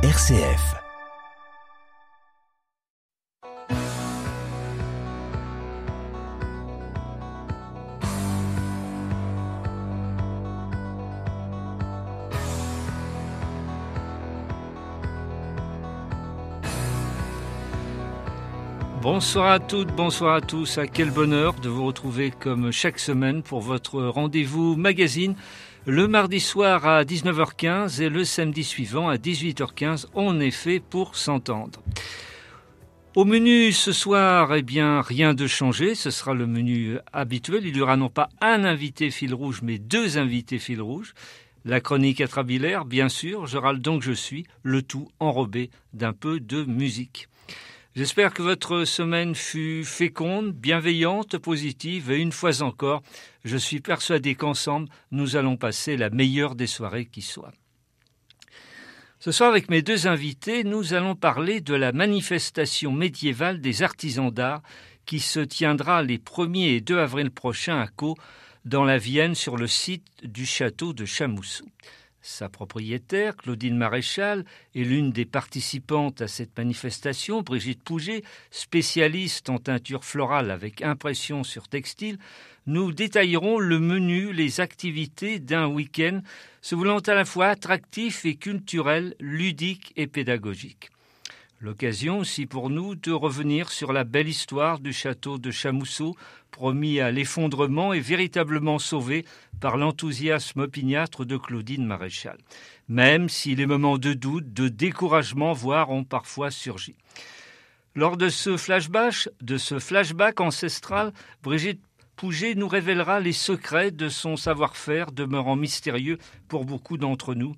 RCF. Bonsoir à toutes, bonsoir à tous. À quel bonheur de vous retrouver comme chaque semaine pour votre rendez-vous magazine le mardi soir à 19h15 et le samedi suivant à 18h15, on est fait pour s'entendre. Au menu ce soir, eh bien, rien de changé. Ce sera le menu habituel. Il y aura non pas un invité fil rouge, mais deux invités fil rouge. La chronique atrabilaire, bien sûr. Je râle donc je suis. Le tout enrobé d'un peu de musique. J'espère que votre semaine fut féconde, bienveillante, positive et une fois encore, je suis persuadé qu'ensemble, nous allons passer la meilleure des soirées qui soit. Ce soir, avec mes deux invités, nous allons parler de la manifestation médiévale des artisans d'art qui se tiendra les 1er et 2 avril prochains à Caux, dans la Vienne, sur le site du château de Chamoussou. Sa propriétaire, Claudine Maréchal, est l'une des participantes à cette manifestation. Brigitte Pouget, spécialiste en teinture florale avec impression sur textile, nous détaillerons le menu, les activités d'un week-end se voulant à la fois attractif et culturel, ludique et pédagogique. L'occasion aussi pour nous de revenir sur la belle histoire du château de Chamousseau, promis à l'effondrement et véritablement sauvé par l'enthousiasme opiniâtre de Claudine Maréchal, même si les moments de doute, de découragement, voire ont parfois surgi. Lors de ce flashback, de ce flashback ancestral, Brigitte Pouget nous révélera les secrets de son savoir-faire demeurant mystérieux pour beaucoup d'entre nous.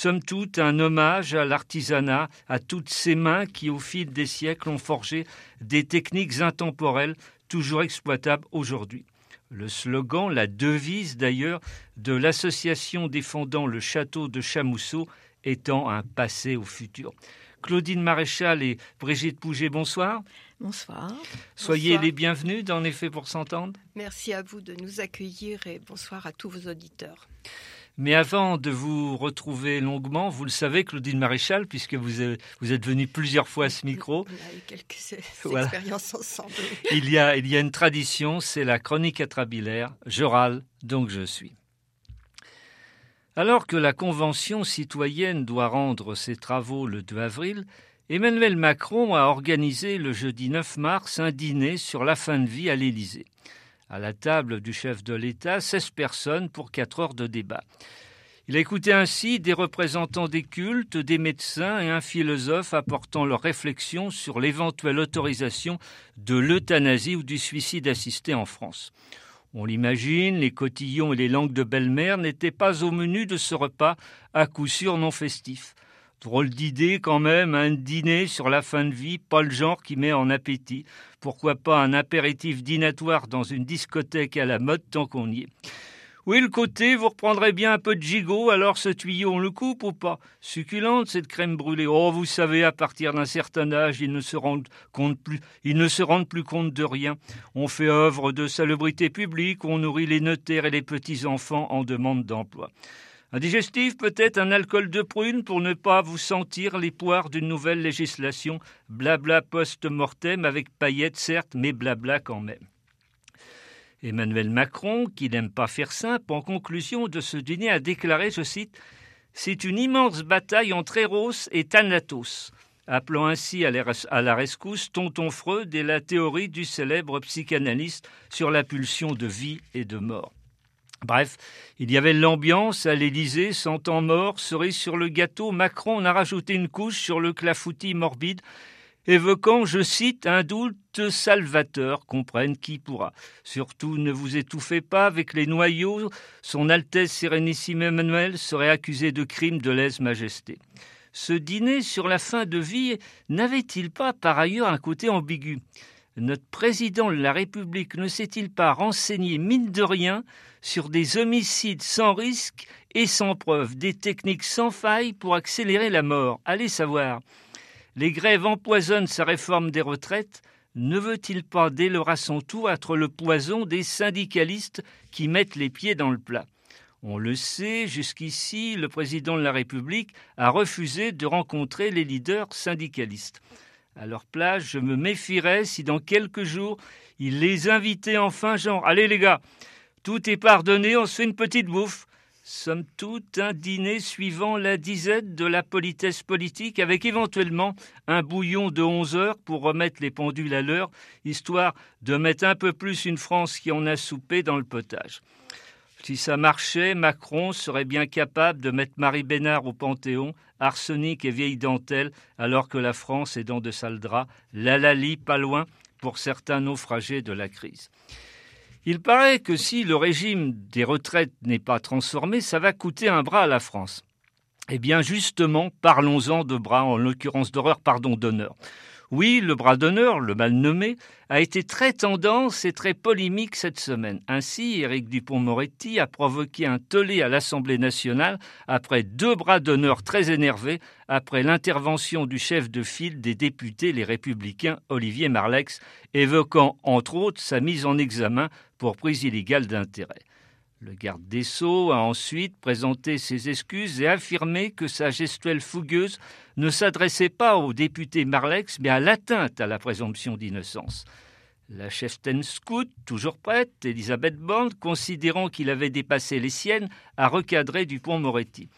Somme toute, un hommage à l'artisanat, à toutes ces mains qui, au fil des siècles, ont forgé des techniques intemporelles toujours exploitables aujourd'hui. Le slogan, la devise d'ailleurs, de l'association défendant le château de Chamousseau étant un passé au futur. Claudine Maréchal et Brigitte Pouget, bonsoir. Bonsoir. Soyez les bienvenus dans Effet pour s'entendre. Merci à vous de nous accueillir et bonsoir à tous vos auditeurs. Mais avant de vous retrouver longuement, vous le savez, Claudine Maréchal, puisque vous êtes, vous êtes venue plusieurs fois à ce micro. On a eu quelques expériences ensemble. il, y a, il y a une tradition, c'est la chronique atrabilaire. Je râle, donc je suis. Alors que la Convention citoyenne doit rendre ses travaux le 2 avril, Emmanuel Macron a organisé le jeudi 9 mars un dîner sur la fin de vie à l'Élysée. À la table du chef de l'État, 16 personnes pour 4 heures de débat. Il a ainsi des représentants des cultes, des médecins et un philosophe apportant leurs réflexions sur l'éventuelle autorisation de l'euthanasie ou du suicide assisté en France. On l'imagine, les cotillons et les langues de belle-mère n'étaient pas au menu de ce repas, à coup sûr non festif. Drôle d'idée quand même, un dîner sur la fin de vie, pas le genre qui met en appétit. Pourquoi pas un apéritif dînatoire dans une discothèque à la mode tant qu'on y est oui, le côté, vous reprendrez bien un peu de gigot, alors ce tuyau, on le coupe ou pas? Succulente, cette crème brûlée. Oh, vous savez, à partir d'un certain âge, ils ne se rendent plus, ils ne se rendent plus compte de rien. On fait œuvre de salubrité publique, on nourrit les notaires et les petits-enfants en demande d'emploi. Un digestif, peut-être un alcool de prune pour ne pas vous sentir les poires d'une nouvelle législation. Blabla post-mortem avec paillettes, certes, mais blabla quand même. Emmanuel Macron, qui n'aime pas faire simple, en conclusion de ce dîner a déclaré, je cite, C'est une immense bataille entre Eros et Thanatos, appelant ainsi à la rescousse Tonton Freud et la théorie du célèbre psychanalyste sur la pulsion de vie et de mort. Bref, il y avait l'ambiance à l'Élysée, sentant mort, cerise sur le gâteau. Macron en a rajouté une couche sur le clafoutis morbide, évoquant, je cite, un doute salvateur, comprenne qui pourra. Surtout, ne vous étouffez pas avec les noyaux. Son Altesse Sérénissime Emmanuel serait accusé de crime de lèse-majesté. Ce dîner sur la fin de vie n'avait-il pas par ailleurs un côté ambigu? Notre président de la République ne s'est-il pas renseigné, mine de rien, sur des homicides sans risque et sans preuve, des techniques sans faille pour accélérer la mort? Allez savoir. Les grèves empoisonnent sa réforme des retraites. Ne veut-il pas, dès lors à son tour, être le poison des syndicalistes qui mettent les pieds dans le plat? On le sait, jusqu'ici, le président de la République a refusé de rencontrer les leaders syndicalistes. À leur place, je me méfierais si dans quelques jours, il les invitait enfin, genre Allez les gars, tout est pardonné, on se fait une petite bouffe. Somme toute, un dîner suivant la disette de la politesse politique, avec éventuellement un bouillon de 11 heures pour remettre les pendules à l'heure, histoire de mettre un peu plus une France qui en a soupé dans le potage. Si ça marchait, Macron serait bien capable de mettre Marie Bénard au Panthéon, arsenic et vieille dentelle, alors que la France est dans de sales draps, l'alali pas loin pour certains naufragés de la crise. Il paraît que si le régime des retraites n'est pas transformé, ça va coûter un bras à la France. Eh bien, justement, parlons-en de bras, en l'occurrence d'horreur, pardon, d'honneur. Oui, le bras d'honneur, le mal nommé, a été très tendance et très polémique cette semaine. Ainsi, Éric Dupont-Moretti a provoqué un tollé à l'Assemblée nationale après deux bras d'honneur très énervés après l'intervention du chef de file des députés les républicains Olivier Marlex, évoquant entre autres sa mise en examen pour prise illégale d'intérêt. Le garde des Sceaux a ensuite présenté ses excuses et affirmé que sa gestuelle fougueuse ne s'adressait pas au député Marlex, mais à l'atteinte à la présomption d'innocence. La cheftaine scout, toujours prête, Elisabeth Borne, considérant qu'il avait dépassé les siennes, a recadré Dupont-Moretti.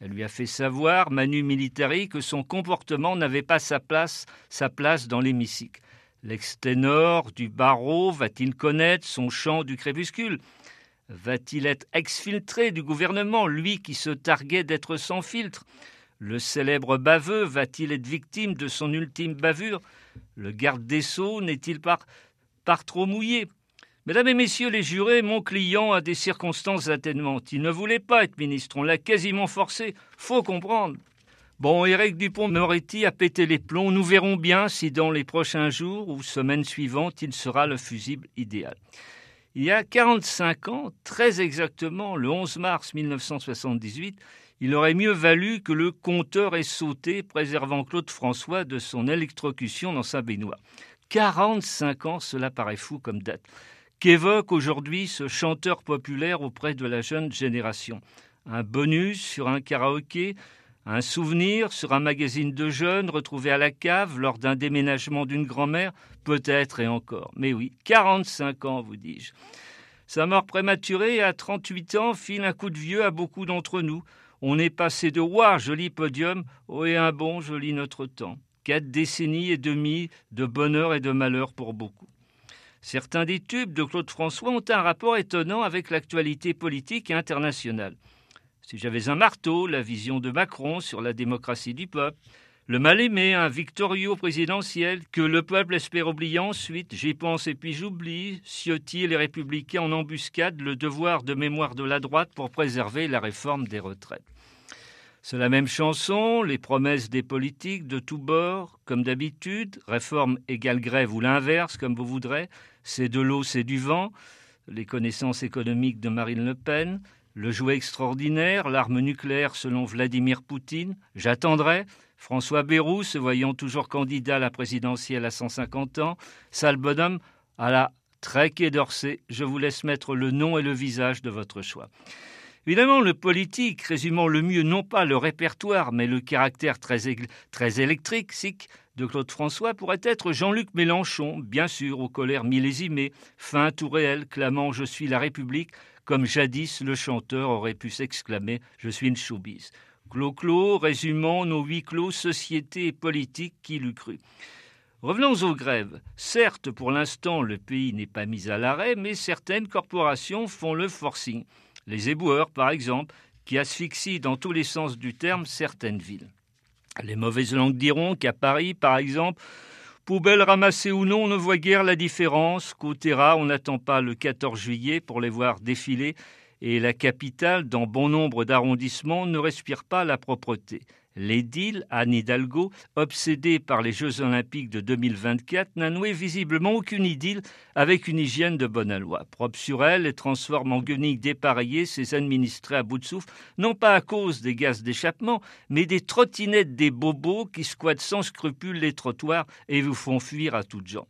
Elle lui a fait savoir, Manu Militari, que son comportement n'avait pas sa place, sa place dans l'hémicycle. L'ex-ténor du barreau va-t-il connaître son chant du crépuscule? Va-t-il être exfiltré du gouvernement, lui qui se targuait d'être sans filtre? Le célèbre baveux va-t-il être victime de son ultime bavure? Le garde des sceaux n'est-il pas trop mouillé? Mesdames et messieurs les jurés, mon client a des circonstances atténuantes. Il ne voulait pas être ministre, on l'a quasiment forcé. Faut comprendre. Bon, Éric Dupont-Moretti a pété les plombs. Nous verrons bien si dans les prochains jours ou semaines suivantes, il sera le fusible idéal. Il y a 45 ans, très exactement le 11 mars 1978, il aurait mieux valu que le compteur ait sauté, préservant Claude François de son électrocution dans sa baignoire. 45 ans, cela paraît fou comme date. Qu'évoque aujourd'hui ce chanteur populaire auprès de la jeune génération? Un bonus sur un karaoké? Un souvenir sur un magazine de jeunes retrouvé à la cave lors d'un déménagement d'une grand-mère? Peut-être et encore. Mais oui, 45 ans, vous dis-je. Sa mort prématurée à 38 ans file un coup de vieux à beaucoup d'entre nous. On est passé de Ouah, joli podium, oh et un bon, joli notre temps. Quatre décennies et demie de bonheur et de malheur pour beaucoup. Certains des tubes de Claude François ont un rapport étonnant avec l'actualité politique et internationale. Si j'avais un marteau, la vision de Macron sur la démocratie du peuple, le mal-aimé, un victorieux présidentiel, que le peuple espère oublier ensuite, j'y pense et puis j'oublie, Ciotti et les républicains en embuscade le devoir de mémoire de la droite pour préserver la réforme des retraites. C'est la même chanson, les promesses des politiques de tous bords, comme d'habitude, réforme égale grève ou l'inverse, comme vous voudrez, c'est de l'eau, c'est du vent, les connaissances économiques de Marine Le Pen, le jouet extraordinaire, l'arme nucléaire selon Vladimir Poutine, j'attendrai, François Bayrou se voyant toujours candidat à la présidentielle à 150 ans, sale bonhomme à la Trek d'Orsay, je vous laisse mettre le nom et le visage de votre choix. Évidemment, le politique, résumant le mieux non pas le répertoire, mais le caractère très, électrique de Claude François, pourrait être Jean-Luc Mélenchon, bien sûr, aux colères millésimées, fin tout réel, clamant Je suis la République, comme jadis le chanteur aurait pu s'exclamer Je suis une choubise. Clos-clos, résumons nos huit clos société et politique qui l'eût cru. Revenons aux grèves. Certes, pour l'instant, le pays n'est pas mis à l'arrêt, mais certaines corporations font le forcing. Les éboueurs, par exemple, qui asphyxient dans tous les sens du terme certaines villes. Les mauvaises langues diront qu'à Paris, par exemple, Poubelles ramassées ou non, on ne voit guère la différence. Qu'au on n'attend pas le 14 juillet pour les voir défiler, et la capitale, dans bon nombre d'arrondissements, ne respire pas la propreté. L'édile, Anne Hidalgo, obsédée par les Jeux Olympiques de 2024, n'a noué visiblement aucune idylle avec une hygiène de bonne loi. Propre sur elle et transforme en guenilles dépareillées ses administrés à bout de souffle, non pas à cause des gaz d'échappement, mais des trottinettes des bobos qui squattent sans scrupule les trottoirs et vous font fuir à toutes gens.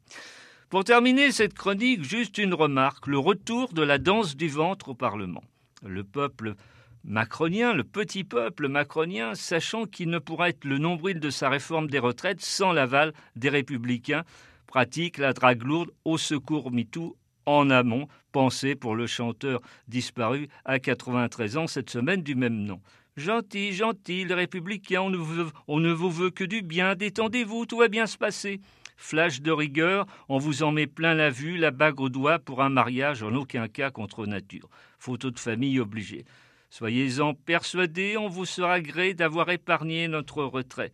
Pour terminer cette chronique, juste une remarque, le retour de la danse du ventre au Parlement. Le peuple macronien, le petit peuple macronien, sachant qu'il ne pourra être le nombril de sa réforme des retraites sans l'aval des républicains, pratique la drague lourde au secours MeToo en amont, pensée pour le chanteur disparu à 93 ans cette semaine du même nom. Gentil, gentil, les républicains, on ne, on ne vous veut que du bien, détendez-vous, tout va bien se passer. Flash de rigueur, on vous en met plein la vue, la bague au doigt pour un mariage en aucun cas contre nature. Photo de famille obligée. Soyez-en persuadés, on vous sera gré d'avoir épargné notre retrait.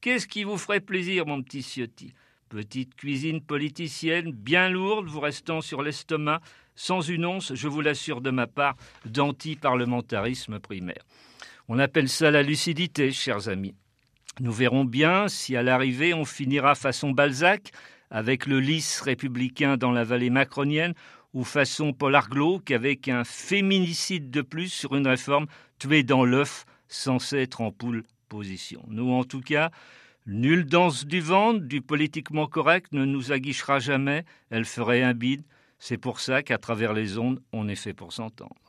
Qu'est-ce qui vous ferait plaisir, mon petit Ciotti? Petite cuisine politicienne, bien lourde, vous restant sur l'estomac, sans une once, je vous l'assure de ma part, d'anti-parlementarisme primaire. On appelle ça la lucidité, chers amis. Nous verrons bien si à l'arrivée on finira façon Balzac, avec le lys républicain dans la vallée macronienne, ou façon Paul Arglo, avec un féminicide de plus sur une réforme tuée dans l'œuf, sans être en poule position. Nous, en tout cas, nulle danse du ventre, du politiquement correct ne nous aguichera jamais, elle ferait un bide. C'est pour ça qu'à travers les ondes, on est fait pour s'entendre.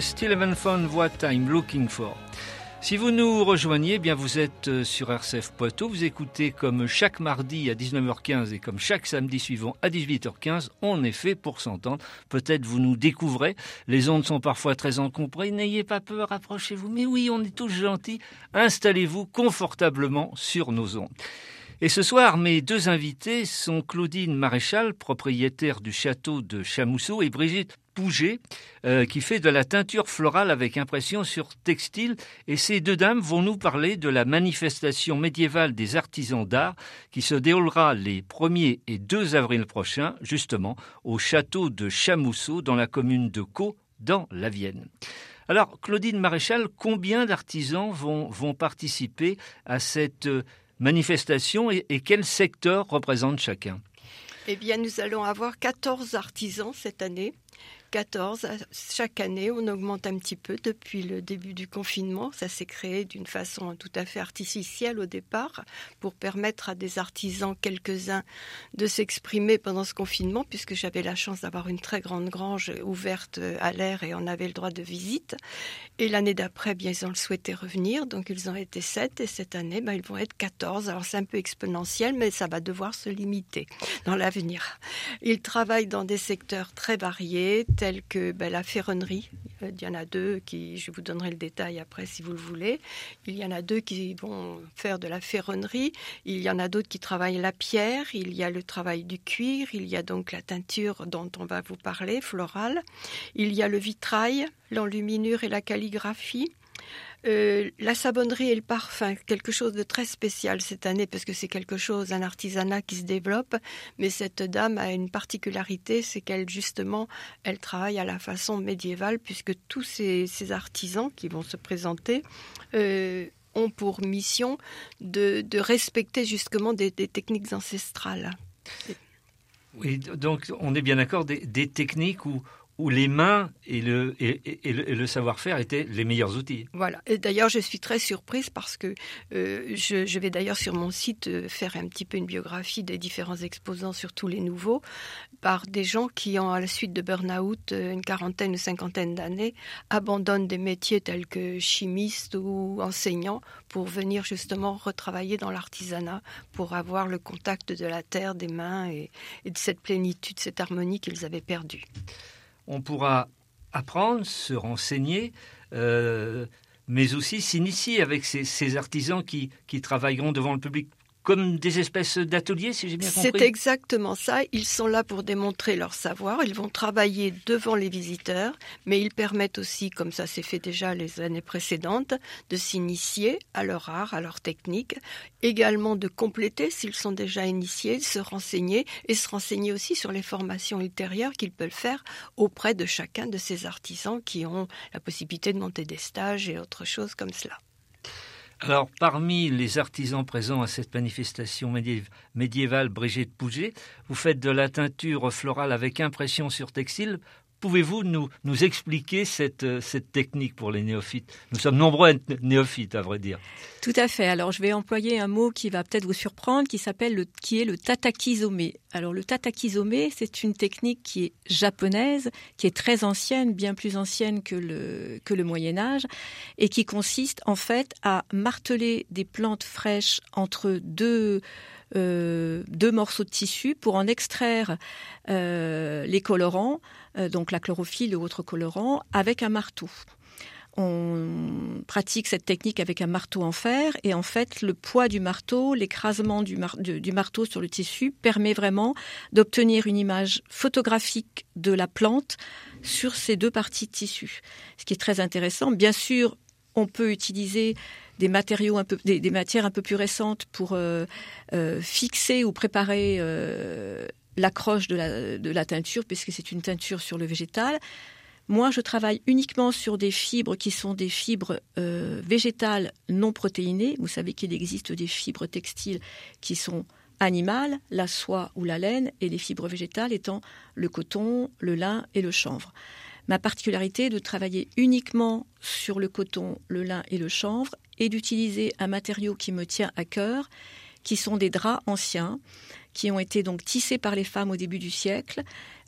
Still Haven't Found What I'm Looking For. Si vous nous rejoignez, eh bien vous êtes euh, sur RCF Poitou. Vous écoutez comme chaque mardi à 19h15 et comme chaque samedi suivant à 18h15. On est fait pour s'entendre. Peut-être vous nous découvrez. Les ondes sont parfois très encombrées. N'ayez pas peur, approchez-vous. Mais oui, on est tous gentils. Installez-vous confortablement sur nos ondes. Et ce soir, mes deux invités sont Claudine Maréchal, propriétaire du château de Chamousseau, et Brigitte Pouget, euh, qui fait de la teinture florale avec impression sur textile. Et ces deux dames vont nous parler de la manifestation médiévale des artisans d'art qui se déroulera les 1er et 2 avril prochains, justement, au château de Chamousseau, dans la commune de Caux, dans la Vienne. Alors, Claudine Maréchal, combien d'artisans vont, vont participer à cette manifestation et, et quel secteur représente chacun? Eh bien, nous allons avoir 14 artisans cette année 14. Chaque année, on augmente un petit peu depuis le début du confinement. Ça s'est créé d'une façon tout à fait artificielle au départ pour permettre à des artisans, quelques-uns, de s'exprimer pendant ce confinement, puisque j'avais la chance d'avoir une très grande grange ouverte à l'air et on avait le droit de visite. Et l'année d'après, bien, ils ont souhaité revenir, donc ils ont été 7 et cette année, ben, ils vont être 14. Alors c'est un peu exponentiel, mais ça va devoir se limiter dans l'avenir. Ils travaillent dans des secteurs très variés, telles que ben, la ferronnerie. Euh, il y en a deux qui, je vous donnerai le détail après si vous le voulez. Il y en a deux qui vont faire de la ferronnerie. Il y en a d'autres qui travaillent la pierre. Il y a le travail du cuir. Il y a donc la teinture dont on va vous parler, florale. Il y a le vitrail, l'enluminure et la calligraphie. Euh, la savonnerie et le parfum, quelque chose de très spécial cette année parce que c'est quelque chose, un artisanat qui se développe. Mais cette dame a une particularité, c'est qu'elle justement, elle travaille à la façon médiévale puisque tous ces, artisans qui vont se présenter euh, ont pour mission de, respecter justement des, techniques ancestrales. Oui, donc on est bien d'accord des, des techniques où, où les mains et le, savoir-faire étaient les meilleurs outils. Voilà. Et d'ailleurs, je suis très surprise parce que euh, je, vais d'ailleurs sur mon site euh, faire un petit peu une biographie des différents exposants, surtout les nouveaux, par des gens qui, ont, à la suite de burn-out, euh, une quarantaine ou cinquantaine d'années, abandonnent des métiers tels que chimiste ou enseignant pour venir justement retravailler dans l'artisanat, pour avoir le contact de la terre, des mains et, et de cette plénitude, cette harmonie qu'ils avaient perdue on pourra apprendre, se renseigner, euh, mais aussi s'initier avec ces, artisans qui, qui travailleront devant le public comme des espèces d'ateliers, si j'ai bien compris. C'est exactement ça. Ils sont là pour démontrer leur savoir. Ils vont travailler devant les visiteurs, mais ils permettent aussi, comme ça s'est fait déjà les années précédentes, de s'initier à leur art, à leur technique, également de compléter s'ils sont déjà initiés, de se renseigner et se renseigner aussi sur les formations ultérieures qu'ils peuvent faire auprès de chacun de ces artisans qui ont la possibilité de monter des stages et autres choses comme cela. Alors, parmi les artisans présents à cette manifestation médiévale Brigitte Pouget, vous faites de la teinture florale avec impression sur textile Pouvez-vous nous, expliquer cette, euh, cette technique pour les néophytes? Nous sommes nombreux à être néophytes, à vrai dire. Tout à fait. Alors, je vais employer un mot qui va peut-être vous surprendre, qui s'appelle le, qui est le tatakizome. Alors, le tatakizome, c'est une technique qui est japonaise, qui est très ancienne, bien plus ancienne que le Moyen Âge, et qui consiste en fait à marteler des plantes fraîches entre deux euh, deux morceaux de tissu pour en extraire euh, les colorants, euh, donc la chlorophylle ou autres colorants, avec un marteau. On pratique cette technique avec un marteau en fer et en fait le poids du marteau, l'écrasement du, du, marteau sur le tissu permet vraiment d'obtenir une image photographique de la plante sur ces deux parties de tissu. Ce qui est très intéressant. Bien sûr, on peut utiliser des matériaux un peu, des, matières un peu plus récentes pour euh, euh, fixer ou préparer euh, l'accroche de la, de la teinture, puisque c'est une teinture sur le végétal. Moi, je travaille uniquement sur des fibres qui sont des fibres végétales non protéinées. Vous savez qu'il existe des fibres textiles qui sont animales, la soie ou la laine, et les fibres végétales étant le coton, le lin et le chanvre. Ma particularité est de travailler uniquement sur le coton, le lin et le chanvre et d'utiliser un matériau qui me tient à cœur, qui sont des draps anciens, qui ont été donc tissés par les femmes au début du siècle,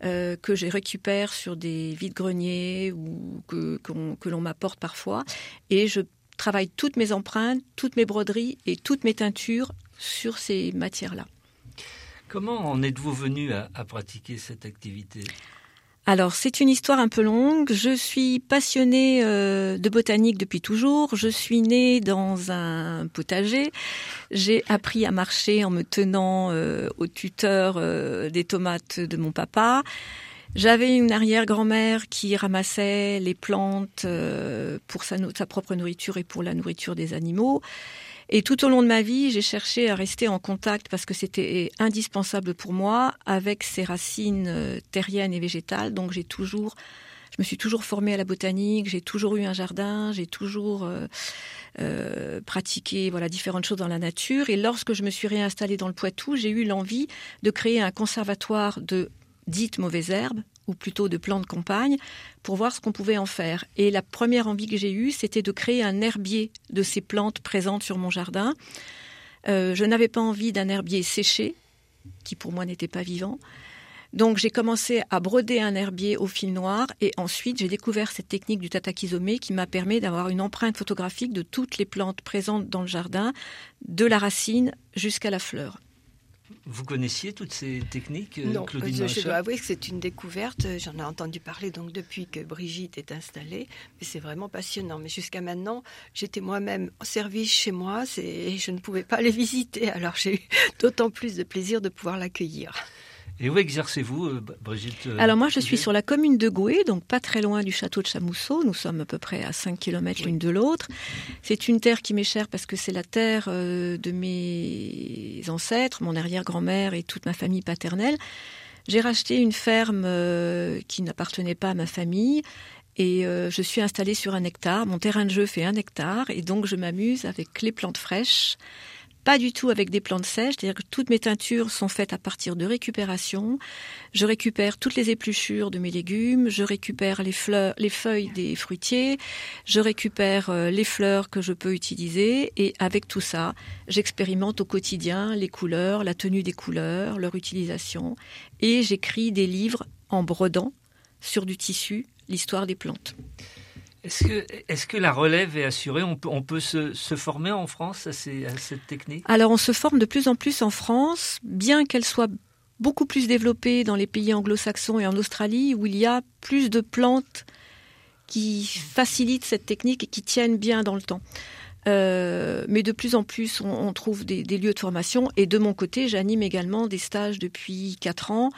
euh, que je récupère sur des vides-greniers ou que, que l'on m'apporte parfois. Et je travaille toutes mes empreintes, toutes mes broderies et toutes mes teintures sur ces matières-là. Comment en êtes-vous venu à, pratiquer cette activité? Alors, c'est une histoire un peu longue. Je suis passionnée euh, de botanique depuis toujours. Je suis née dans un potager. J'ai appris à marcher en me tenant euh, au tuteur euh, des tomates de mon papa. J'avais une arrière-grand-mère qui ramassait les plantes pour sa, sa propre nourriture et pour la nourriture des animaux. Et tout au long de ma vie, j'ai cherché à rester en contact parce que c'était indispensable pour moi avec ces racines euh, terriennes et végétales. Donc j'ai toujours, je me suis toujours formée à la botanique, j'ai toujours eu un jardin, j'ai toujours euh, euh, pratiqué voilà différentes choses dans la nature. Et lorsque je me suis réinstallée dans le Poitou, j'ai eu l'envie de créer un conservatoire de dites mauvaises herbes ou plutôt de plantes de campagne, pour voir ce qu'on pouvait en faire. Et la première envie que j'ai eue, c'était de créer un herbier de ces plantes présentes sur mon jardin. Euh, je n'avais pas envie d'un herbier séché, qui pour moi n'était pas vivant. Donc j'ai commencé à broder un herbier au fil noir et ensuite j'ai découvert cette technique du tatakizomé qui m'a permis d'avoir une empreinte photographique de toutes les plantes présentes dans le jardin, de la racine jusqu'à la fleur. Vous connaissiez toutes ces techniques, euh, non, Claudine je, je dois avouer que c'est une découverte. J'en ai entendu parler donc depuis que Brigitte est installée, mais c'est vraiment passionnant. Mais jusqu'à maintenant, j'étais moi-même en service chez moi et je ne pouvais pas les visiter. Alors j'ai eu d'autant plus de plaisir de pouvoir l'accueillir. Et où exercez-vous, euh, Brigitte euh, Alors moi, je suis sur la commune de Goué, donc pas très loin du château de Chamousseau. Nous sommes à peu près à 5 km l'une de l'autre. C'est une terre qui m'est chère parce que c'est la terre euh, de mes ancêtres, mon arrière-grand-mère et toute ma famille paternelle. J'ai racheté une ferme qui n'appartenait pas à ma famille et je suis installée sur un hectare. Mon terrain de jeu fait un hectare et donc je m'amuse avec les plantes fraîches pas du tout avec des plantes sèches, c'est-à-dire que toutes mes teintures sont faites à partir de récupération. Je récupère toutes les épluchures de mes légumes, je récupère les les feuilles des fruitiers, je récupère euh, les fleurs que je peux utiliser et avec tout ça, j'expérimente au quotidien les couleurs, la tenue des couleurs, leur utilisation et j'écris des livres en brodant sur du tissu l'histoire des plantes. Est-ce que, la relève est assurée? On peut, se, former en France à, cette technique? Alors on se forme de plus en plus en France, bien qu'elle soit beaucoup plus développée dans les pays anglo-saxons et en Australie, où il y a plus de plantes qui facilitent cette technique et qui tiennent bien dans le temps. Euh, mais de plus en plus, on, on trouve des, des, lieux de formation. Et de mon côté, j'anime également des stages depuis 4 ans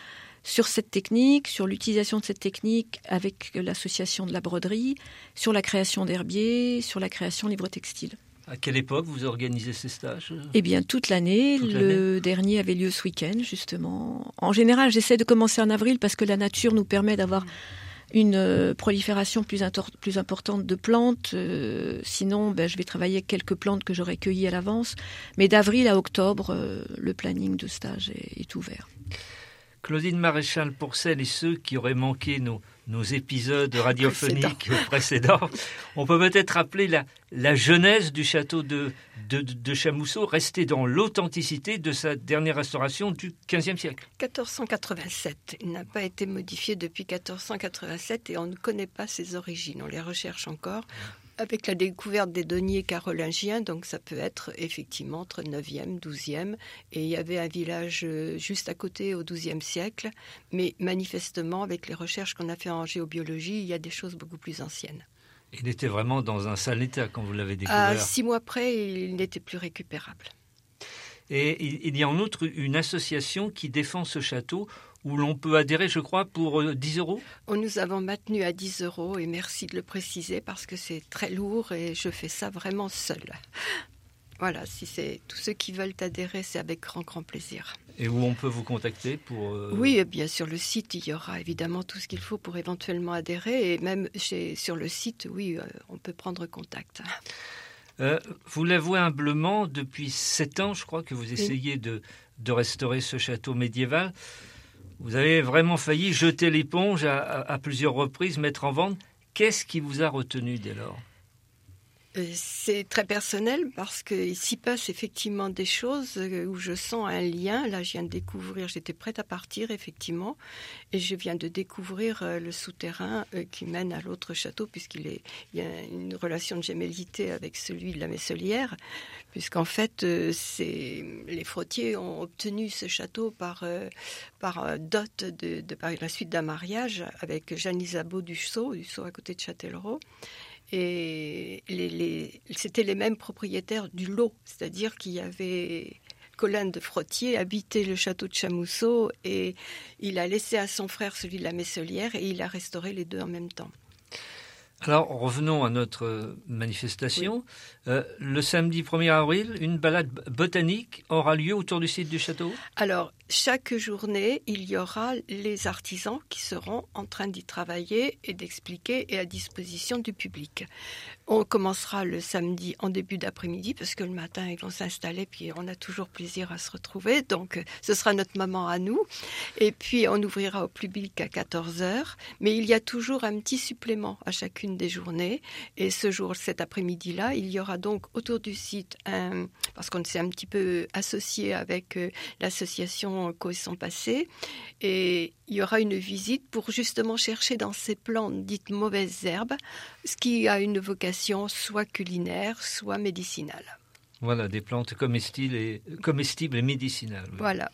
sur cette technique, sur l'utilisation de cette technique avec l'association de la broderie, sur la création d'herbiers, sur la création livre textile. À quelle époque vous organisez ces stages? Eh bien, toute l'année. Le dernier avait lieu ce week-end, justement. En général, j'essaie de commencer en avril parce que la nature nous permet d'avoir une euh, prolifération plus, plus, importante de plantes. Euh, sinon, ben, je vais travailler avec quelques plantes que j'aurais cueillies à l'avance. Mais d'avril à octobre, euh, le planning de stage est ouvert. Claudine Maréchal, pour celles et ceux qui auraient manqué nos, nos épisodes radiophoniques précédents, on peut peut-être rappeler la, la genèse du château de, de, de Chamousseau, resté dans l'authenticité de sa dernière restauration du XVe siècle. 1487. Il n'a pas été modifié depuis 1487 et on ne connaît pas ses origines. On les recherche encore avec la découverte des deniers carolingiens, donc ça peut être effectivement entre 9e, 12e, et il y avait un village euh, juste à côté au 12e siècle, mais manifestement, avec les recherches qu'on a fait en géobiologie, il y a des choses beaucoup plus anciennes. Il était vraiment dans un sale état quand vous l'avez découvert. À six mois près, il n'était plus récupérable. Et il y a en outre une association qui défend ce château où l'on peut adhérer, je crois, pour 10 euh, euros? Oh, Nous avons maintenu à 10 euros et merci de le préciser parce que c'est très lourd et je fais ça vraiment seul. Voilà, si c'est tous ceux qui veulent adhérer, c'est avec grand, grand plaisir. Et où on peut vous contacter pour... Euh, oui, eh bien sur le site, il y aura évidemment tout ce qu'il faut pour éventuellement adhérer. Et même chez, sur le site, oui, euh, on peut prendre contact. vous l'avouez humblement, depuis sept ans, je crois que vous essayez de, de restaurer ce château médiéval. Vous avez vraiment failli jeter l'éponge à, plusieurs reprises, mettre en vente. Qu'est-ce qui vous a retenu dès lors? C'est très personnel parce qu'il s'y passe effectivement des choses euh, où je sens un lien. Là, je viens de découvrir, j'étais prête à partir effectivement, et je viens de découvrir euh, le souterrain qui mène à l'autre château, puisqu'il y a une relation de gémellité avec celui de la Messelière, puisqu'en fait, les frottiers ont obtenu ce château par, dot de, par la suite d'un mariage avec Jeanne Isabeau du à côté de Châtellerault. Et les, c'était les mêmes propriétaires du lot, c'est-à-dire qu'il y avait Colin de Frottier habitait le château de Chamousseau et il a laissé à son frère celui de la Messelière et il a restauré les deux en même temps. Alors revenons à notre manifestation. Euh, le samedi 1er avril, une balade botanique aura lieu autour du site du château? Alors chaque journée, il y aura les artisans qui seront en train d'y travailler et d'expliquer et à disposition du public. On commencera le samedi en début d'après-midi parce que le matin ils vont s'installer puis on a toujours plaisir à se retrouver. Donc ce sera notre moment à nous. Et puis on ouvrira au public à 14h. Mais il y a toujours un petit supplément à chacune des journées. Et ce jour, cet après-midi-là, il y aura donc autour du site un, parce qu'on s'est un petit peu associé avec euh, l'association sont passés. Et il y aura une visite pour justement chercher dans ces plantes dites mauvaises herbes ce qui a une vocation soit culinaire, soit médicinale. Voilà, des plantes comestibles et, comestibles et médicinales. Voilà.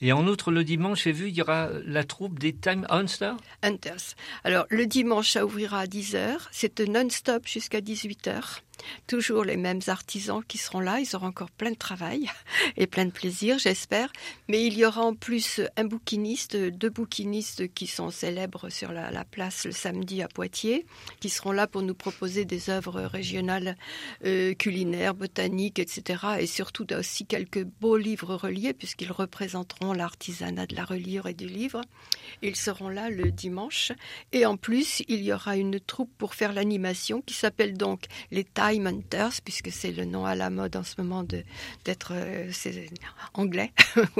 Et en outre, le dimanche, j'ai vu, il y aura la troupe des Time Hunters. Hunters. Alors, le dimanche, ça ouvrira à 10h. C'est non-stop jusqu'à 18h. Toujours les mêmes artisans qui seront là, ils auront encore plein de travail et plein de plaisir, j'espère. Mais il y aura en plus un bouquiniste, deux bouquinistes qui sont célèbres sur la, place le samedi à Poitiers, qui seront là pour nous proposer des œuvres régionales, euh, culinaires, botaniques, etc. Et surtout aussi quelques beaux livres reliés, puisqu'ils représenteront l'artisanat de la reliure et du livre. Ils seront là le dimanche. Et en plus, il y aura une troupe pour faire l'animation qui s'appelle donc les Puisque c'est le nom à la mode en ce moment d'être euh, anglais.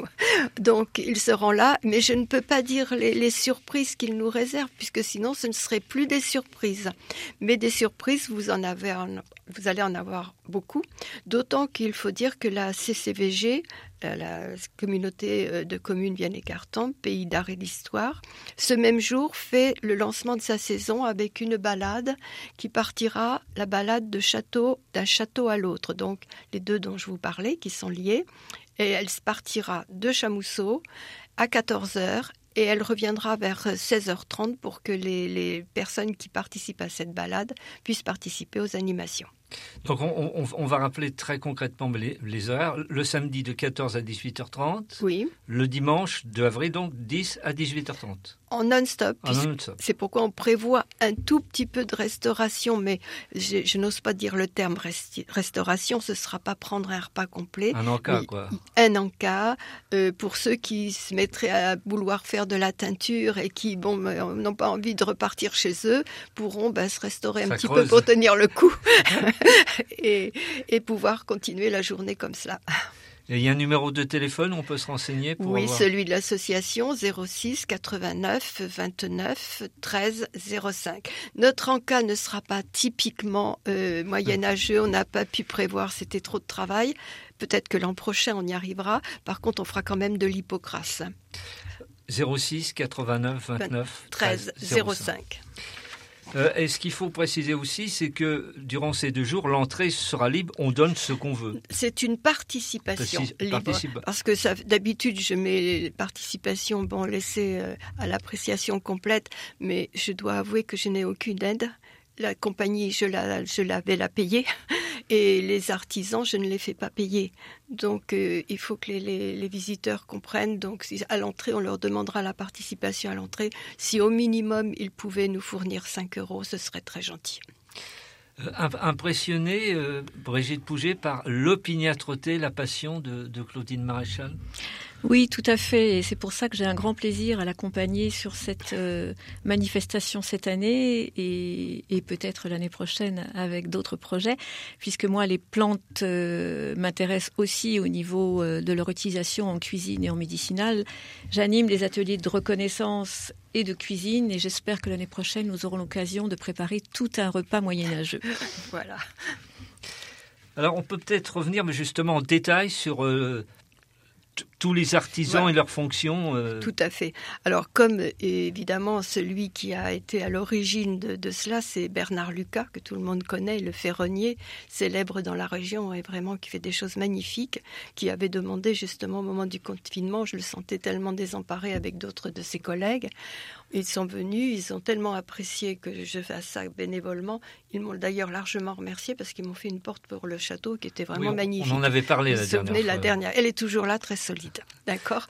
Donc ils seront là, mais je ne peux pas dire les, surprises qu'ils nous réservent, puisque sinon ce ne serait plus des surprises. Mais des surprises, vous en avez, vous allez en avoir beaucoup. D'autant qu'il faut dire que la CCVG la communauté euh, de communes Vienne-et-Carton, pays d'art et d'histoire, ce même jour fait le lancement de sa saison avec une balade qui partira, la balade de château d'un château à l'autre. Donc les deux dont je vous parlais qui sont liés. Et elle partira de Chamousseau à 14h et elle reviendra vers 16h30 pour que les personnes qui participent à cette balade puissent participer aux animations. Donc on, va rappeler très concrètement les, les, horaires. Le samedi de 14 à 18h30. Oui. Le dimanche de avril, donc 10 à 18h30 en non-stop. c'est pourquoi on prévoit un tout petit peu de restauration, mais je, n'ose pas dire le terme restauration, ce ne sera pas prendre un repas complet. Un encas, quoi. Un encas, euh, pour ceux qui se mettraient à vouloir faire de la teinture et qui bon, n'ont pas envie de repartir chez eux, pourront ben, se restaurer un petit peu pour tenir le coup et, et pouvoir continuer la journée comme cela il y a un numéro de téléphone on peut se renseigner pour Oui, celui de l'association 06 89 29 13 05. Notre encas ne sera pas typiquement euh, moyenâgeux, on n'a pas pu prévoir, c'était trop de travail. Peut-être que l'an prochain on y arrivera. Par contre, on fera quand même de l'hypocrase. 06 89 29 13, 05. Euh, et ce qu'il faut préciser aussi, c'est que durant ces deux jours, l'entrée sera libre, on donne ce qu'on veut. C'est une participation libre. Parce que d'habitude, je mets participation bon, laissée euh, à l'appréciation complète, mais je dois avouer que je n'ai aucune aide la compagnie, je l'avais la, payée, et les artisans, je ne les fais pas payer. Donc, euh, il faut que les, visiteurs comprennent. Donc, à l'entrée, on leur demandera la participation à l'entrée. Si au minimum, ils pouvaient nous fournir 5 euros, ce serait très gentil. Euh, impressionné, euh, Brigitte Pouget, par l'opiniâtreté, la passion de Claudine Maréchal? Oui, tout à fait. Et c'est pour ça que j'ai un grand plaisir à l'accompagner sur cette euh, manifestation cette année et, peut-être l'année prochaine avec d'autres projets, puisque moi, les plantes euh, m'intéressent aussi au niveau euh, de leur utilisation en cuisine et en médicinal. J'anime des ateliers de reconnaissance et de cuisine et j'espère que l'année prochaine, nous aurons l'occasion de préparer tout un repas moyenâgeux. voilà. Alors on peut peut-être revenir mais justement en détail sur tous les artisans et leurs fonctions. Euh. Tout à fait. Alors comme évidemment celui qui a été à l'origine de, cela, c'est Bernard Lucas, que tout le monde connaît, le ferronnier, célèbre dans la région et vraiment qui fait des choses magnifiques, qui avait demandé justement au moment du confinement, je le sentais tellement désemparé avec d'autres de ses collègues, ils sont venus, ils ont tellement apprécié que je fasse ça bénévolement. Ils m'ont d'ailleurs largement remercié parce qu'ils m'ont fait une porte pour le château qui était vraiment magnifique. On en avait parlé la dernière, la dernière. Elle est toujours là, très solide. D'accord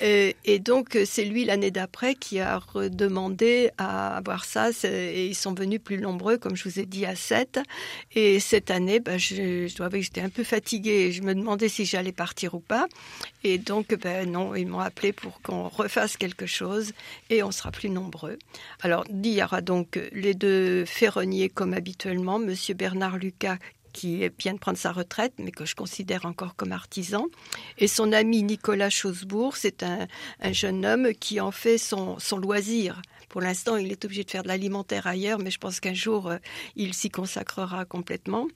et, donc, c'est lui l'année d'après qui a redemandé à avoir ça. Et ils sont venus plus nombreux, comme je vous ai dit, à 7. Et cette année, bah, je, je dois avouer que j'étais un peu fatiguée. Je me demandais si j'allais partir ou pas. Et donc, ben non, ils m'ont appelé pour qu'on refasse quelque chose et on sera plus nombreux. Alors, il y aura donc les deux ferronniers comme habituellement, Monsieur Bernard Lucas qui vient de prendre sa retraite, mais que je considère encore comme artisan. Et son ami Nicolas Chosebourg, c'est un, jeune homme qui en fait son, loisir. Pour l'instant, il est obligé de faire de l'alimentaire ailleurs, mais je pense qu'un jour, euh, il s'y consacrera complètement.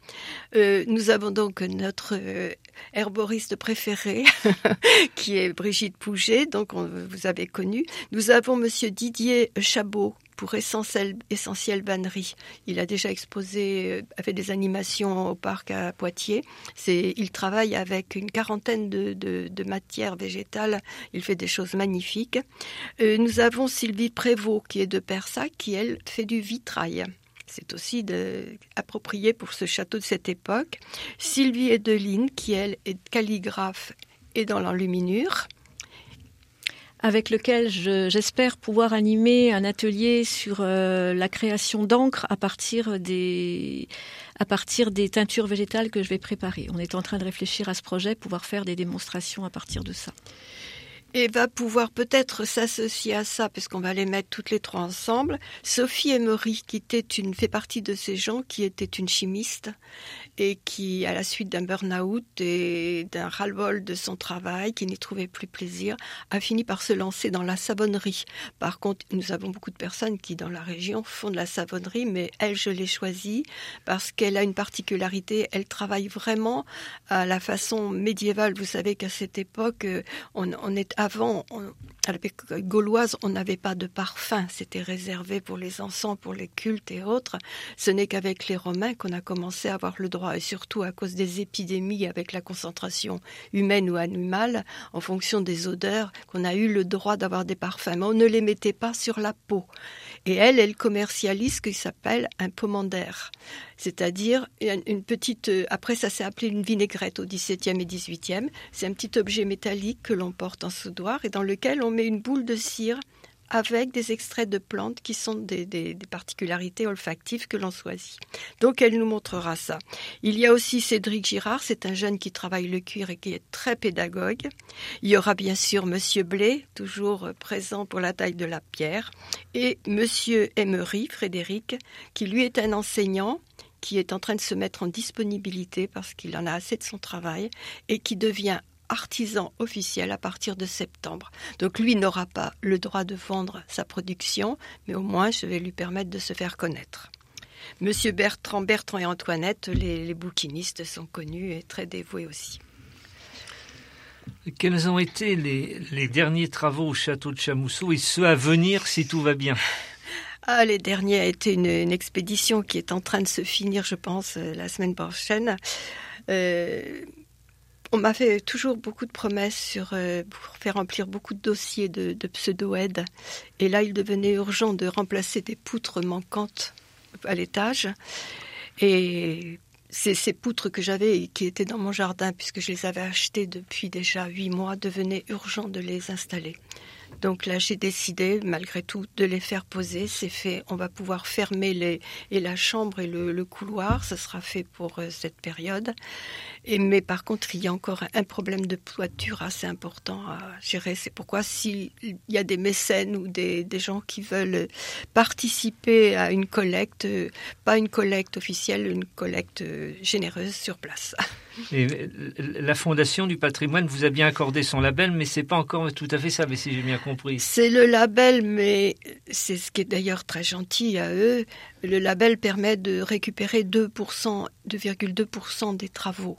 Euh, nous avons donc notre euh, herboriste préféré, qui est Brigitte Pouget, donc vous avez connu. Nous avons Monsieur Didier Chabot, pour Essentiel, Essentiel. Il a déjà exposé, a fait des animations au parc à Poitiers. Il travaille avec une quarantaine de, de, matières végétales. Il fait des choses magnifiques. Euh, nous avons Sylvie Prévost, qui est de Persac, qui, elle, fait du vitrail. C'est aussi approprié pour ce château de cette époque. Sylvie Edeline, qui, elle, est calligraphe et dans l'enluminure avec lequel j'espère pouvoir animer un atelier sur euh, la création d'encre à des à partir des teintures végétales que je vais préparer. On est en train de réfléchir à ce projet, pouvoir faire des démonstrations à partir de ça et va pouvoir peut-être s'associer à ça, puisqu'on va les mettre toutes les trois ensemble. Sophie Emery, qui était une, fait partie de ces gens qui était une chimiste et qui, à la suite d'un burn-out et d'un ras-le-bol de son travail, qui n'y trouvait plus plaisir, a fini par se lancer dans la savonnerie. Par contre, nous avons beaucoup de personnes qui, dans la région, font de la savonnerie, mais elle, je l'ai choisie parce qu'elle a une particularité. Elle travaille vraiment à la façon médiévale. Vous savez qu'à cette époque, on, on est avant, à l'époque gauloise, on n'avait pas de parfum. C'était réservé pour les encens, pour les cultes et autres. Ce n'est qu'avec les Romains qu'on a commencé à avoir le droit, et surtout à cause des épidémies avec la concentration humaine ou animale, en fonction des odeurs, qu'on a eu le droit d'avoir des parfums. Mais on ne les mettait pas sur la peau. Et elle, elle commercialise ce qui s'appelle un pomander, c'est-à-dire une petite. Euh, après, ça s'est appelé une vinaigrette au XVIIe et XVIIIe. C'est un petit objet métallique que l'on porte en soudoir et dans lequel on met une boule de cire avec des extraits de plantes qui sont des, particularités olfactives que l'on choisit. Donc elle nous montrera ça. Il y a aussi Cédric Girard, c'est un jeune qui travaille le cuir et qui est très pédagogue. Il y aura bien sûr Monsieur Blé, toujours présent pour la taille de la pierre, et Monsieur Emery, Frédéric, qui lui est un enseignant qui est en train de se mettre en disponibilité parce qu'il en a assez de son travail et qui devient artisan officiel à partir de septembre. Donc lui n'aura pas le droit de vendre sa production, mais au moins je vais lui permettre de se faire connaître. Monsieur Bertrand, Bertrand et Antoinette, les, bouquinistes sont connus et très dévoués aussi. Quels ont été les, derniers travaux au château de Chamousseau et ceux à venir si tout va bien? Ah, les derniers a été une, expédition qui est en train de se finir, je pense, euh, la semaine prochaine. Euh, on m'a fait toujours beaucoup de promesses sur, euh, pour faire remplir beaucoup de dossiers de, pseudo-aides. Et là, il devenait urgent de remplacer des poutres manquantes à l'étage. Et ces, poutres que j'avais et qui étaient dans mon jardin, puisque je les avais achetées depuis déjà huit mois, devenaient urgent de les installer. Donc là, j'ai décidé, malgré tout, de les faire poser. C'est fait. On va pouvoir fermer les, et la chambre et le, couloir. Ce sera fait pour euh, cette période. Et, mais par contre, il y a encore un problème de toiture assez important à gérer. C'est pourquoi s'il y a des mécènes ou des, des, gens qui veulent participer à une collecte, pas une collecte officielle, une collecte généreuse sur place. Et la Fondation du patrimoine vous a bien accordé son label, mais c'est pas encore tout à fait ça, mais si j'ai bien compris. C'est le label, mais c'est ce qui est d'ailleurs très gentil à eux. Le label permet de récupérer 2%, 2,2% des travaux.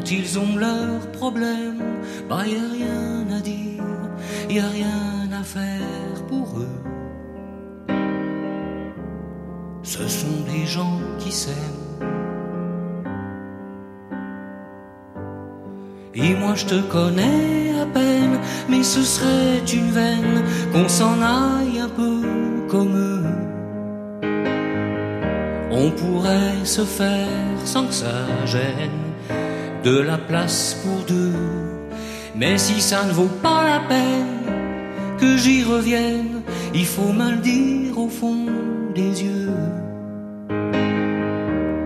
Quand ils ont leurs problèmes, bah y a rien à dire, y a rien à faire pour eux. Ce sont des gens qui s'aiment. Et moi je te connais à peine, mais ce serait une veine qu'on s'en aille un peu comme eux. On pourrait se faire sans que ça gêne de la place pour deux. Mais si ça ne vaut pas la peine que j'y revienne, il faut me le dire au fond des yeux.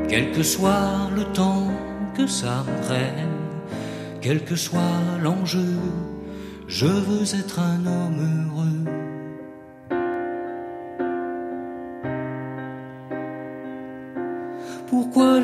Quel que soit le temps que ça me prenne quel que soit l'enjeu, je veux être un homme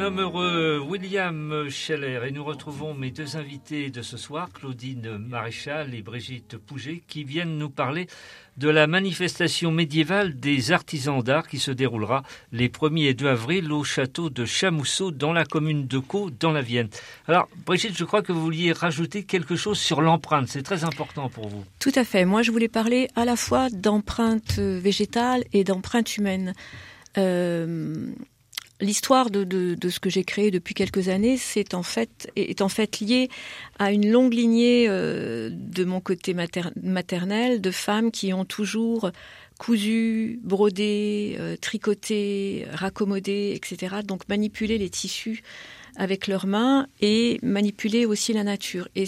Un heureux, William Scheller, et nous retrouvons mes deux invités de ce soir, Claudine Maréchal et Brigitte Pouget, qui viennent nous parler de la manifestation médiévale des artisans d'art qui se déroulera les 1er et 2 avril au château de Chamousseau dans la commune de Caux, dans la Vienne. Alors, Brigitte, je crois que vous vouliez rajouter quelque chose sur l'empreinte. C'est très important pour vous. Tout à fait. Moi, je voulais parler à la fois d'empreinte végétale et d'empreinte humaine. Euh, l'histoire de, de, ce que j'ai créé depuis quelques années c'est en fait, est en fait liée à une longue lignée euh, de mon côté maternel de femmes qui ont toujours cousu, brodé, euh, tricoté, raccommodé, etc. Donc manipuler les tissus avec leurs mains et manipuler aussi la nature. Et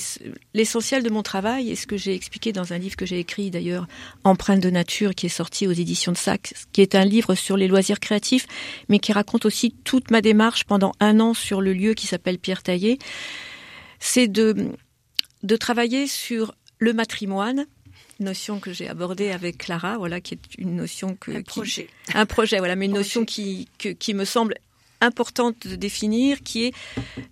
l'essentiel de mon travail, et ce que j'ai expliqué dans un livre que j'ai écrit d'ailleurs, Empreinte de nature, qui est sorti aux éditions de Sac, qui est un livre sur les loisirs créatifs, mais qui raconte aussi toute ma démarche pendant un an sur le lieu qui s'appelle Pierre Taillé, c'est de, de travailler sur le matrimoine, notion que j'ai abordée avec Clara, voilà, qui est une notion que un projet, un projet, voilà, mais une notion qui, qui me semble importante de définir, qui est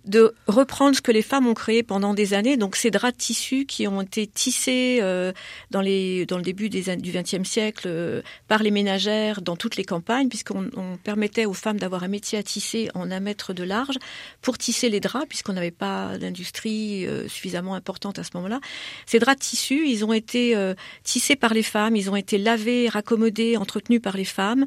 de reprendre ce que les femmes ont créé pendant des années. Donc ces draps de tissu qui ont été tissés euh, dans, les, dans le début des, du XXe siècle euh, par les ménagères dans toutes les campagnes, puisqu'on permettait aux femmes d'avoir un métier à tisser en un mètre de large pour tisser les draps, puisqu'on n'avait pas d'industrie euh, suffisamment importante à ce moment-là. Ces draps de tissu, ils ont été tissés par les femmes, ils ont été lavés, raccommodés, entretenus par les femmes.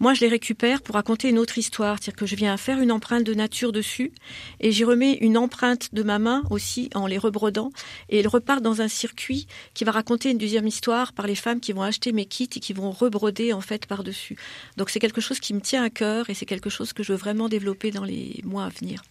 Moi, je les récupère pour raconter une autre histoire, c'est-à-dire que je faire une empreinte de nature dessus et j'y remets une empreinte de ma main aussi en les rebrodant et ils repartent dans un circuit qui va raconter une deuxième histoire par les femmes qui vont acheter mes kits et qui vont rebroder en fait par-dessus. Donc c'est quelque chose qui me tient à cœur et c'est quelque chose que je veux vraiment développer dans les mois à venir.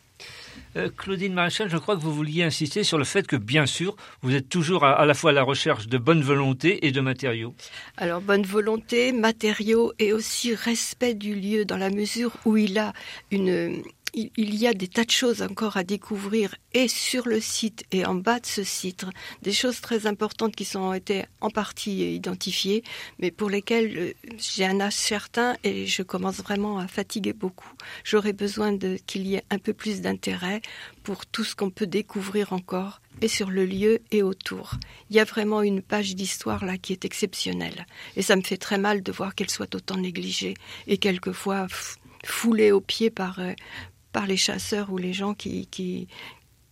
Euh, Claudine Maréchal, je crois que vous vouliez insister sur le fait que, bien sûr, vous êtes toujours à, la fois à la recherche de bonne volonté et de matériaux. Alors, bonne volonté, matériaux et aussi respect du lieu dans la mesure où il a une, il y a des tas de choses encore à découvrir et sur le site et en bas de ce site, des choses très importantes qui sont été en partie identifiées, mais pour lesquelles euh, j'ai un âge certain et je commence vraiment à fatiguer beaucoup. J'aurais besoin qu'il y ait un peu plus d'intérêt pour tout ce qu'on peut découvrir encore et sur le lieu et autour. Il y a vraiment une page d'histoire là qui est exceptionnelle et ça me fait très mal de voir qu'elle soit autant négligée et quelquefois foulée aux pieds par, euh, par les chasseurs ou les gens qui, qui,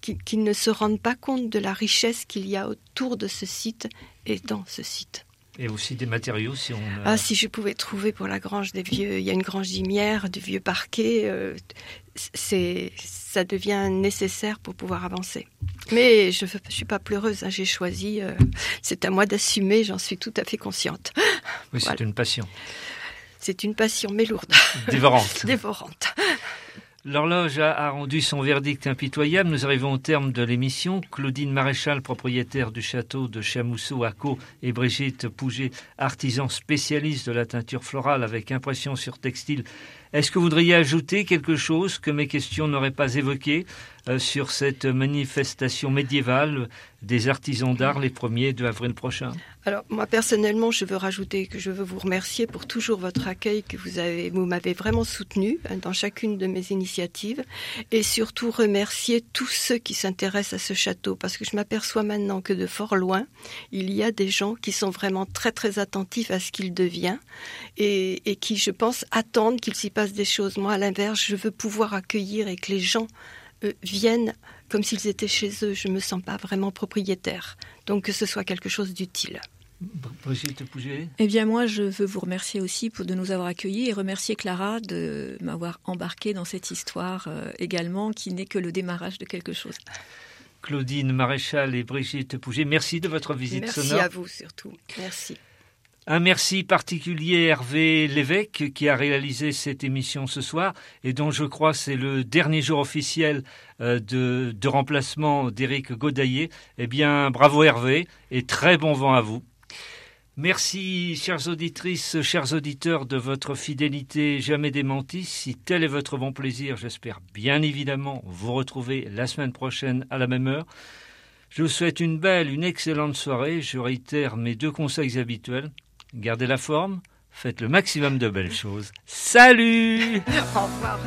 qui, ne se rendent pas compte de la richesse qu'il y a autour de ce site et dans ce site. Et aussi des matériaux, si on. Ah, si je pouvais trouver pour la grange des vieux, il y a une grange d'imière, du vieux parquet, euh, c'est, ça devient nécessaire pour pouvoir avancer. Mais je ne suis pas pleureuse, hein, j'ai choisi, euh, c'est à moi d'assumer, j'en suis tout à fait consciente. Oui, c'est une passion. C'est une passion, mais lourde. Dévorante. Dévorante. L'horloge a rendu son verdict impitoyable. Nous arrivons au terme de l'émission. Claudine Maréchal, propriétaire du château de Chamousseau à Caux, et Brigitte Pouget, artisan spécialiste de la teinture florale avec impression sur textile. Est-ce que vous voudriez ajouter quelque chose que mes questions n'auraient pas évoqué euh, sur cette manifestation médiévale des artisans d'art les 1er de avril prochain? Alors moi personnellement, je veux rajouter que je veux vous remercier pour toujours votre accueil que vous avez vous m'avez vraiment soutenu euh, dans chacune de mes initiatives et surtout remercier tous ceux qui s'intéressent à ce château parce que je m'aperçois maintenant que de fort loin, il y a des gens qui sont vraiment très très attentifs à ce qu'il devient et, qui je pense attendent qu'il s'y passe des choses. Moi à l'inverse, je veux pouvoir accueillir et que les gens euh, viennent comme s'ils étaient chez eux. Je ne me sens pas vraiment propriétaire. Donc que ce soit quelque chose d'utile. Brigitte Pouget Eh bien, moi, je veux vous remercier aussi pour de nous avoir accueillis et remercier Clara de m'avoir embarqué dans cette histoire euh, également, qui n'est que le démarrage de quelque chose. Claudine Maréchal et Brigitte Pouget, merci de votre visite sonore. Merci à vous surtout. Merci. Un merci particulier Hervé Lévesque qui a réalisé cette émission ce soir et dont je crois c'est le dernier jour officiel euh, de, de remplacement d'Éric Godaillé. Eh bien, bravo Hervé et très bon vent à vous. Merci, chères auditrices, chers auditeurs, de votre fidélité jamais démentie. Si tel est votre bon plaisir, j'espère bien évidemment vous retrouver la semaine prochaine à la même heure. Je vous souhaite une belle, une excellente soirée. Je réitère mes deux conseils habituels. Gardez la forme, faites le maximum de belles choses. Salut Au revoir